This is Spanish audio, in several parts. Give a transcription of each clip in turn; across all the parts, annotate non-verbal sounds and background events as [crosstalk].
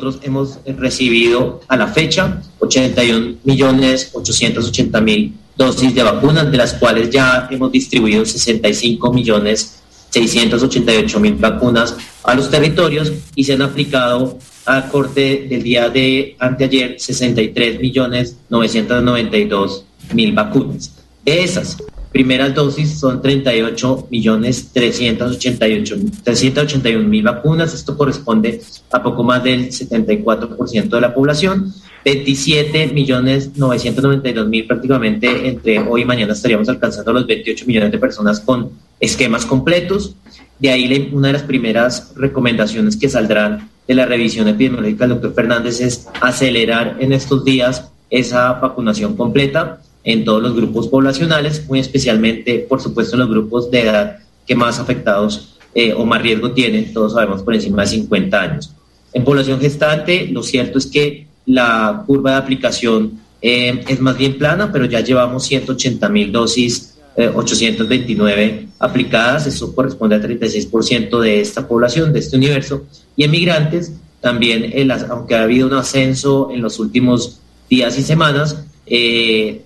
Nosotros hemos recibido a la fecha 81 millones 880 mil dosis de vacunas, de las cuales ya hemos distribuido 65 millones 688 mil vacunas a los territorios y se han aplicado a corte del día de anteayer 63 millones 992 mil vacunas. De esas, primeras dosis son 38 millones 388 381 mil vacunas. Esto corresponde a poco más del 74% de la población. 27 millones 992 mil prácticamente entre hoy y mañana estaríamos alcanzando los 28 millones de personas con esquemas completos. De ahí una de las primeras recomendaciones que saldrán de la revisión epidemiológica del doctor Fernández es acelerar en estos días esa vacunación completa en todos los grupos poblacionales, muy especialmente, por supuesto, en los grupos de edad que más afectados eh, o más riesgo tienen, todos sabemos por encima de 50 años. En población gestante, lo cierto es que la curva de aplicación eh, es más bien plana, pero ya llevamos 180 mil dosis, 829 eh, aplicadas, eso corresponde al 36% de esta población, de este universo. Y en migrantes, también, aunque ha habido un ascenso en los últimos días y semanas, eh,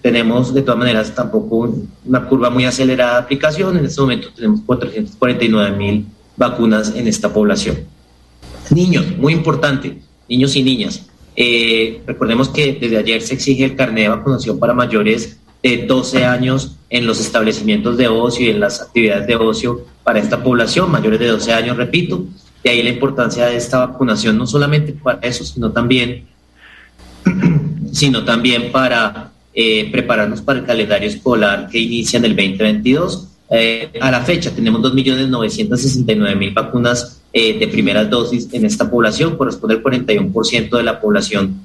tenemos de todas maneras tampoco una curva muy acelerada de aplicación. En este momento tenemos 449 mil vacunas en esta población. Niños, muy importante, niños y niñas. Eh, recordemos que desde ayer se exige el carnet de vacunación para mayores de 12 años en los establecimientos de ocio y en las actividades de ocio para esta población, mayores de 12 años, repito. De ahí la importancia de esta vacunación, no solamente para eso, sino también, [clears throat] sino también para eh, prepararnos para el calendario escolar que inicia en el 2022. Eh, a la fecha tenemos 2.969.000 vacunas eh, de primeras dosis en esta población, corresponde al 41% de la población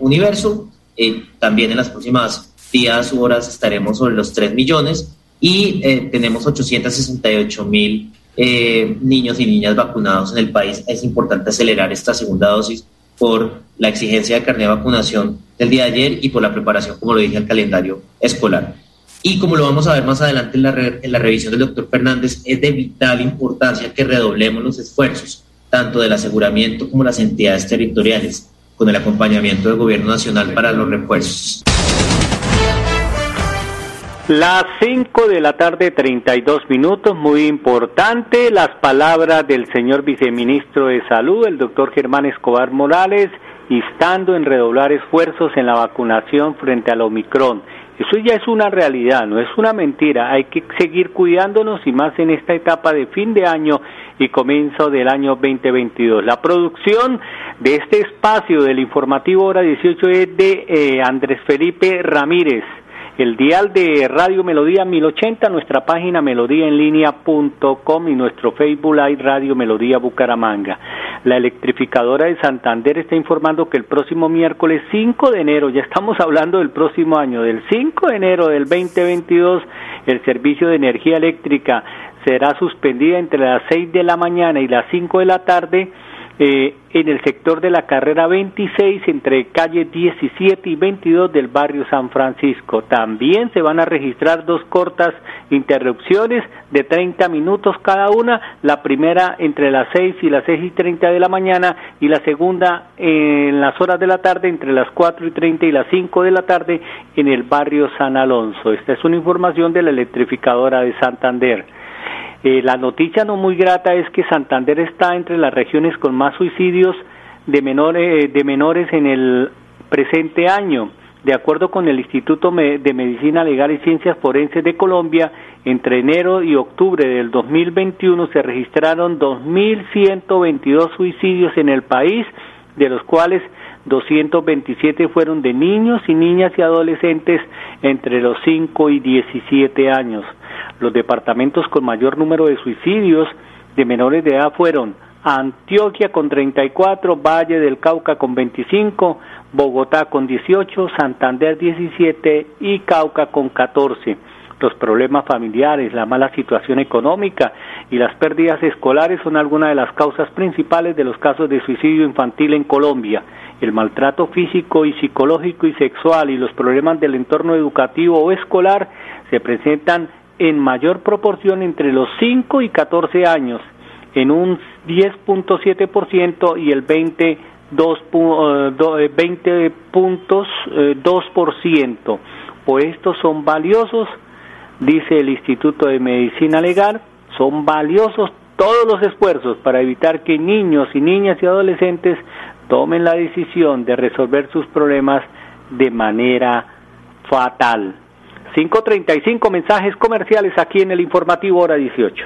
universo. también en las próximas días u horas estaremos sobre los 3 millones y tenemos 868.000 niños y niñas vacunados en el país. Es importante acelerar esta segunda dosis por la exigencia de carnet de vacunación del día de ayer y por la preparación, como lo dije, al calendario escolar. Y como lo vamos a ver más adelante en la, en la revisión del doctor Fernández, es de vital importancia que redoblemos los esfuerzos, tanto del aseguramiento como las entidades territoriales, con el acompañamiento del Gobierno Nacional para los refuerzos. Las 5 de la tarde, 32 minutos, muy importante, las palabras del señor viceministro de Salud, el doctor Germán Escobar Morales, instando en redoblar esfuerzos en la vacunación frente al Omicron. Eso ya es una realidad, no es una mentira. Hay que seguir cuidándonos y más en esta etapa de fin de año y comienzo del año 2022. La producción de este espacio del informativo hora 18 es de eh, Andrés Felipe Ramírez el dial de Radio Melodía 1080, nuestra página melodíaenlínea.com y nuestro Facebook Live Radio Melodía Bucaramanga. La electrificadora de Santander está informando que el próximo miércoles 5 de enero, ya estamos hablando del próximo año, del 5 de enero del 2022, el servicio de energía eléctrica será suspendida entre las 6 de la mañana y las 5 de la tarde eh, en el sector de la carrera 26 entre calle 17 y 22 del barrio San Francisco. También se van a registrar dos cortas interrupciones de 30 minutos cada una, la primera entre las 6 y las 6 y 30 de la mañana y la segunda en las horas de la tarde entre las 4 y 30 y las 5 de la tarde en el barrio San Alonso. Esta es una información de la electrificadora de Santander. Eh, la noticia no muy grata es que Santander está entre las regiones con más suicidios de menores, de menores en el presente año. De acuerdo con el Instituto de Medicina Legal y Ciencias Forenses de Colombia, entre enero y octubre del 2021 se registraron 2.122 suicidios en el país, de los cuales 227 fueron de niños y niñas y adolescentes entre los 5 y 17 años. Los departamentos con mayor número de suicidios de menores de edad fueron Antioquia con 34, Valle del Cauca con 25, Bogotá con 18, Santander 17 y Cauca con 14. Los problemas familiares, la mala situación económica y las pérdidas escolares son algunas de las causas principales de los casos de suicidio infantil en Colombia. El maltrato físico y psicológico y sexual y los problemas del entorno educativo o escolar se presentan en mayor proporción entre los 5 y 14 años, en un 10.7% y el 20 20 eh, eh, puntos 2%. Eh, pues estos son valiosos, dice el Instituto de Medicina Legal, son valiosos todos los esfuerzos para evitar que niños y niñas y adolescentes tomen la decisión de resolver sus problemas de manera fatal. 5.35 mensajes comerciales aquí en el informativo hora 18.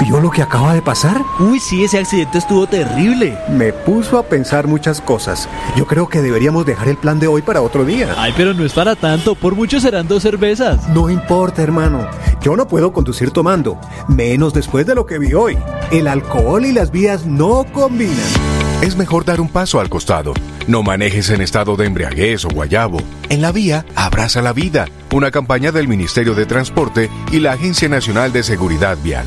¿Vio lo que acaba de pasar? Uy, sí, ese accidente estuvo terrible. Me puso a pensar muchas cosas. Yo creo que deberíamos dejar el plan de hoy para otro día. Ay, pero no es para tanto. Por mucho serán dos cervezas. No importa, hermano. Yo no puedo conducir tomando. Menos después de lo que vi hoy. El alcohol y las vías no combinan. Es mejor dar un paso al costado. No manejes en estado de embriaguez o guayabo. En la vía, abraza la vida. Una campaña del Ministerio de Transporte y la Agencia Nacional de Seguridad Vial.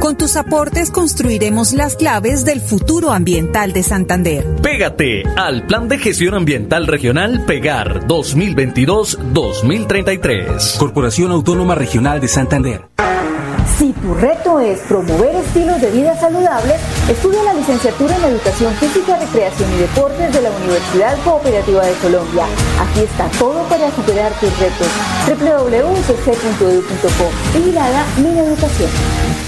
Con tus aportes construiremos las claves del futuro ambiental de Santander. Pégate al Plan de Gestión Ambiental Regional Pegar 2022-2033. Corporación Autónoma Regional de Santander. Si tu reto es promover estilos de vida saludables, estudia la licenciatura en Educación Física, Recreación y Deportes de la Universidad Cooperativa de Colombia. Aquí está todo para superar tus retos. www.cc.edu.co. Vigilada Mi Educación.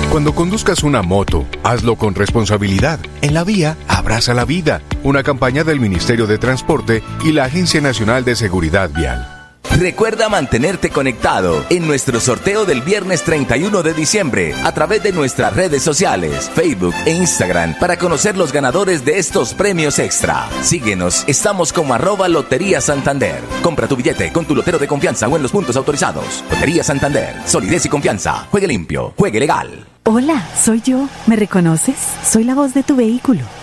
Cuando conduzcas una moto, hazlo con responsabilidad. En la vía, abraza la vida. Una campaña del Ministerio de Transporte y la Agencia Nacional de Seguridad Vial. Recuerda mantenerte conectado en nuestro sorteo del viernes 31 de diciembre a través de nuestras redes sociales, Facebook e Instagram para conocer los ganadores de estos premios extra. Síguenos, estamos como arroba Lotería Santander. Compra tu billete con tu lotero de confianza o en los puntos autorizados. Lotería Santander, solidez y confianza. Juegue limpio, juegue legal. Hola, soy yo. ¿Me reconoces? Soy la voz de tu vehículo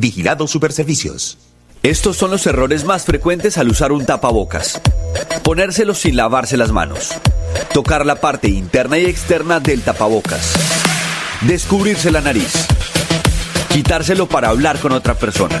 Vigilado Superservicios. Estos son los errores más frecuentes al usar un tapabocas. Ponérselo sin lavarse las manos. Tocar la parte interna y externa del tapabocas. Descubrirse la nariz. Quitárselo para hablar con otra persona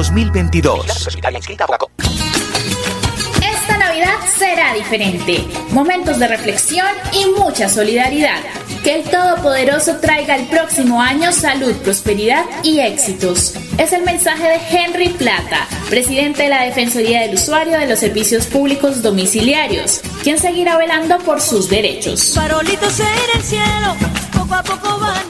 2022. Esta Navidad será diferente. Momentos de reflexión y mucha solidaridad. Que el Todopoderoso traiga el próximo año salud, prosperidad y éxitos. Es el mensaje de Henry Plata, presidente de la Defensoría del Usuario de los Servicios Públicos Domiciliarios, quien seguirá velando por sus derechos. Farolitos en el cielo, poco a poco van.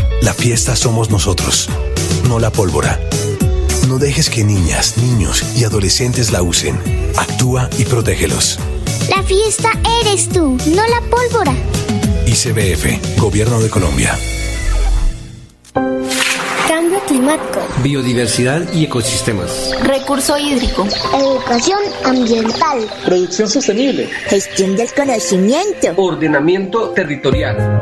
la fiesta somos nosotros, no la pólvora. No dejes que niñas, niños y adolescentes la usen. Actúa y protégelos. La fiesta eres tú, no la pólvora. ICBF, Gobierno de Colombia. Cambio climático. Biodiversidad y ecosistemas. Recurso hídrico. Educación ambiental. Producción sostenible. Gestión del conocimiento. Ordenamiento territorial.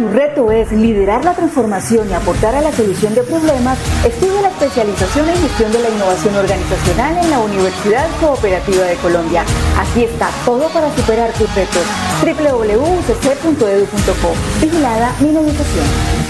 Tu reto es liderar la transformación y aportar a la solución de problemas, estudia la especialización en gestión de la innovación organizacional en la Universidad Cooperativa de Colombia. Aquí está todo para superar tus retos. www.ucc.edu.co. Vigilada mi Educación.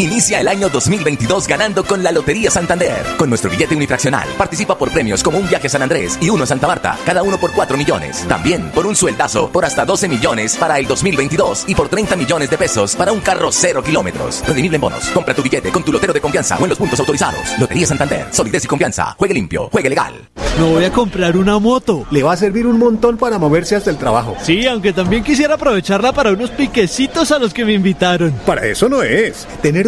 Inicia el año 2022 ganando con la Lotería Santander. Con nuestro billete unifraccional, participa por premios como un viaje a San Andrés y uno a Santa Marta, cada uno por 4 millones. También por un sueldazo por hasta 12 millones para el 2022 y por 30 millones de pesos para un carro cero kilómetros. Redimible en bonos. Compra tu billete con tu lotero de confianza o en los puntos autorizados. Lotería Santander. Solidez y confianza. Juegue limpio. Juegue legal. Me voy a comprar una moto. Le va a servir un montón para moverse hasta el trabajo. Sí, aunque también quisiera aprovecharla para unos piquecitos a los que me invitaron. Para eso no es. Tener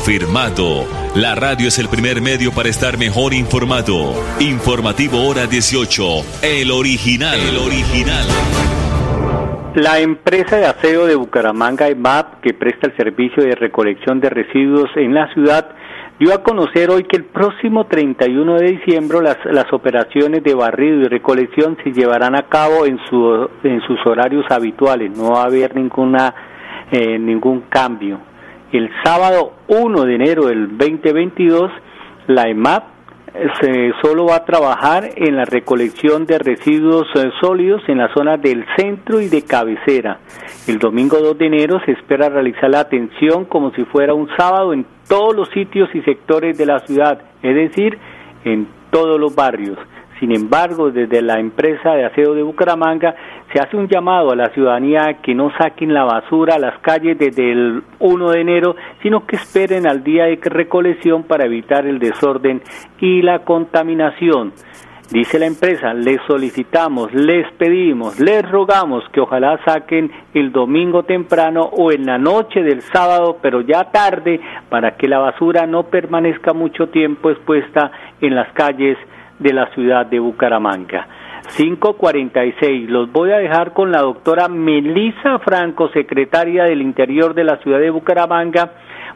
Confirmado. La radio es el primer medio para estar mejor informado. Informativo Hora 18. El original. El original. La empresa de aseo de Bucaramanga, EMAP, que presta el servicio de recolección de residuos en la ciudad, dio a conocer hoy que el próximo 31 de diciembre las, las operaciones de barrido y recolección se llevarán a cabo en, su, en sus horarios habituales. No va a haber ninguna, eh, ningún cambio el sábado 1 de enero del 2022, la EMAP se, solo va a trabajar en la recolección de residuos eh, sólidos en la zona del centro y de cabecera. El domingo 2 de enero se espera realizar la atención como si fuera un sábado en todos los sitios y sectores de la ciudad, es decir, en todos los barrios. Sin embargo, desde la empresa de aseo de Bucaramanga se hace un llamado a la ciudadanía que no saquen la basura a las calles desde el 1 de enero, sino que esperen al día de recolección para evitar el desorden y la contaminación. Dice la empresa, les solicitamos, les pedimos, les rogamos que ojalá saquen el domingo temprano o en la noche del sábado, pero ya tarde, para que la basura no permanezca mucho tiempo expuesta en las calles de la ciudad de Bucaramanga. 546. Los voy a dejar con la doctora Melisa Franco, secretaria del Interior de la ciudad de Bucaramanga,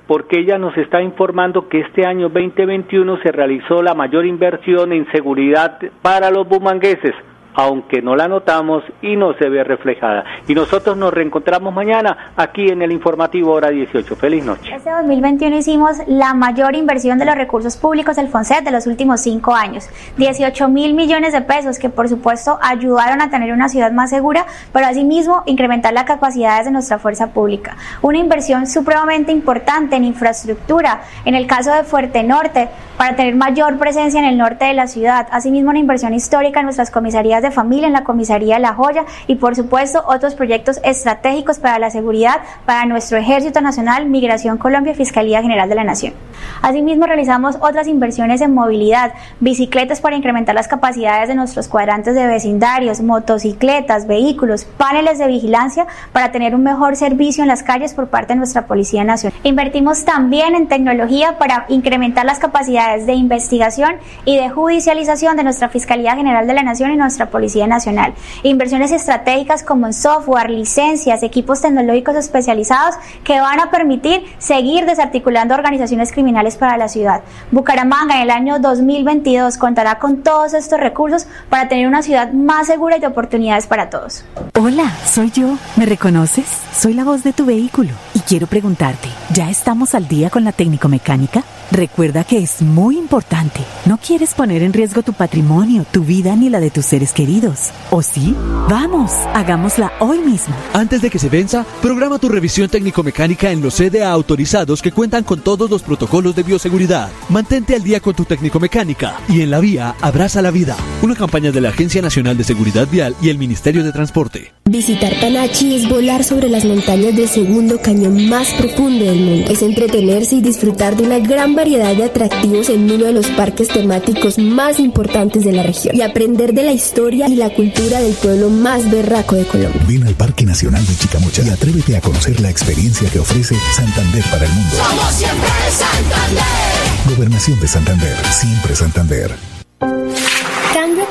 porque ella nos está informando que este año 2021 se realizó la mayor inversión en seguridad para los bumangueses aunque no la notamos y no se ve reflejada. Y nosotros nos reencontramos mañana aquí en el informativo hora 18. Feliz noche. Este 2021 hicimos la mayor inversión de los recursos públicos del FONSET de los últimos cinco años. 18 mil millones de pesos que por supuesto ayudaron a tener una ciudad más segura, pero asimismo incrementar las capacidades de nuestra fuerza pública. Una inversión supremamente importante en infraestructura, en el caso de Fuerte Norte, para tener mayor presencia en el norte de la ciudad. Asimismo una inversión histórica en nuestras comisarías de familia, en la comisaría La Joya y por supuesto otros proyectos estratégicos para la seguridad para nuestro Ejército Nacional, Migración Colombia Fiscalía General de la Nación. Asimismo realizamos otras inversiones en movilidad, bicicletas para incrementar las capacidades de nuestros cuadrantes de vecindarios, motocicletas, vehículos, paneles de vigilancia para tener un mejor servicio en las calles por parte de nuestra Policía Nacional. Invertimos también en tecnología para incrementar las capacidades de investigación y de judicialización de nuestra Fiscalía General de la Nación y nuestra Policía Nacional. Inversiones estratégicas como en software, licencias, equipos tecnológicos especializados que van a permitir seguir desarticulando organizaciones criminales para la ciudad. Bucaramanga en el año 2022 contará con todos estos recursos para tener una ciudad más segura y de oportunidades para todos. Hola, soy yo. ¿Me reconoces? Soy la voz de tu vehículo y quiero preguntarte, ¿ya estamos al día con la técnico mecánica? Recuerda que es muy importante. No quieres poner en riesgo tu patrimonio, tu vida ni la de tus seres queridos. ¿O sí? Vamos, hagámosla hoy mismo. Antes de que se venza, programa tu revisión técnico-mecánica en los CDA autorizados que cuentan con todos los protocolos de bioseguridad. Mantente al día con tu técnico-mecánica y en la vía abraza la vida. Una campaña de la Agencia Nacional de Seguridad Vial y el Ministerio de Transporte. Visitar Tanachi es volar sobre las montañas del segundo cañón más profundo del mundo. Es entretenerse y disfrutar de una gran variedad de atractivos en uno de los parques temáticos más importantes de la región y aprender de la historia y la cultura del pueblo más berraco de Colombia. Ven al Parque Nacional de Chicamocha y atrévete a conocer la experiencia que ofrece Santander para el mundo. Somos siempre Santander. Gobernación de Santander, siempre Santander.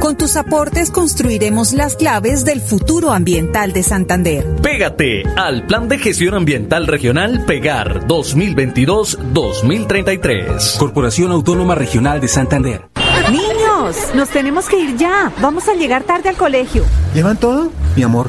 Con tus aportes construiremos las claves del futuro ambiental de Santander. Pégate al Plan de Gestión Ambiental Regional Pegar 2022-2033. Corporación Autónoma Regional de Santander. Niños, nos tenemos que ir ya. Vamos a llegar tarde al colegio. ¿Llevan todo? Mi amor,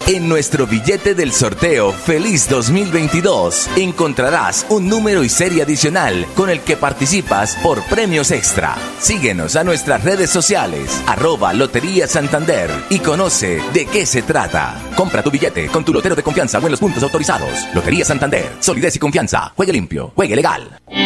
En nuestro billete del sorteo Feliz 2022 encontrarás un número y serie adicional con el que participas por premios extra. Síguenos a nuestras redes sociales, arroba Lotería Santander y conoce de qué se trata. Compra tu billete con tu lotero de confianza o en los puntos autorizados. Lotería Santander, solidez y confianza. Juegue limpio, juegue legal.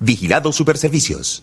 Vigilado Superservicios.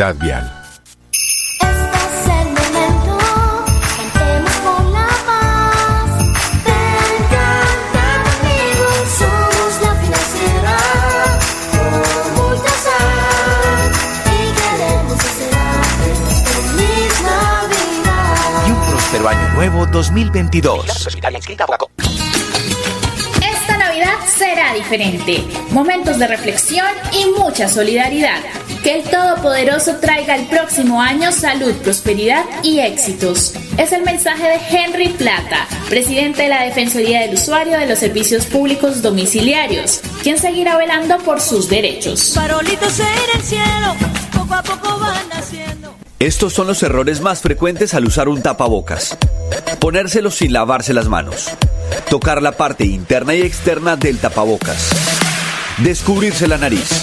Vial. Este es el momento. Cantemos por la paz. Vengan amigos, somos la financiera. Con Multasar. Y queremos hacer feliz Navidad. Y un próspero año nuevo 2022. Esta Navidad será diferente. Momentos de reflexión y mucha solidaridad. Que el Todopoderoso traiga el próximo año salud, prosperidad y éxitos. Es el mensaje de Henry Plata, presidente de la Defensoría del Usuario de los Servicios Públicos Domiciliarios, quien seguirá velando por sus derechos. Farolitos en el cielo, poco a poco van naciendo. Estos son los errores más frecuentes al usar un tapabocas. Ponérselo sin lavarse las manos. Tocar la parte interna y externa del tapabocas. Descubrirse la nariz.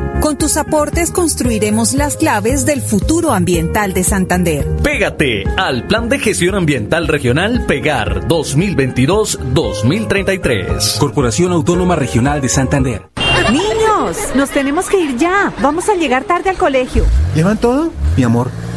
Con tus aportes construiremos las claves del futuro ambiental de Santander. Pégate al Plan de Gestión Ambiental Regional Pegar 2022-2033. Corporación Autónoma Regional de Santander. Niños, nos tenemos que ir ya. Vamos a llegar tarde al colegio. ¿Llevan todo? Mi amor,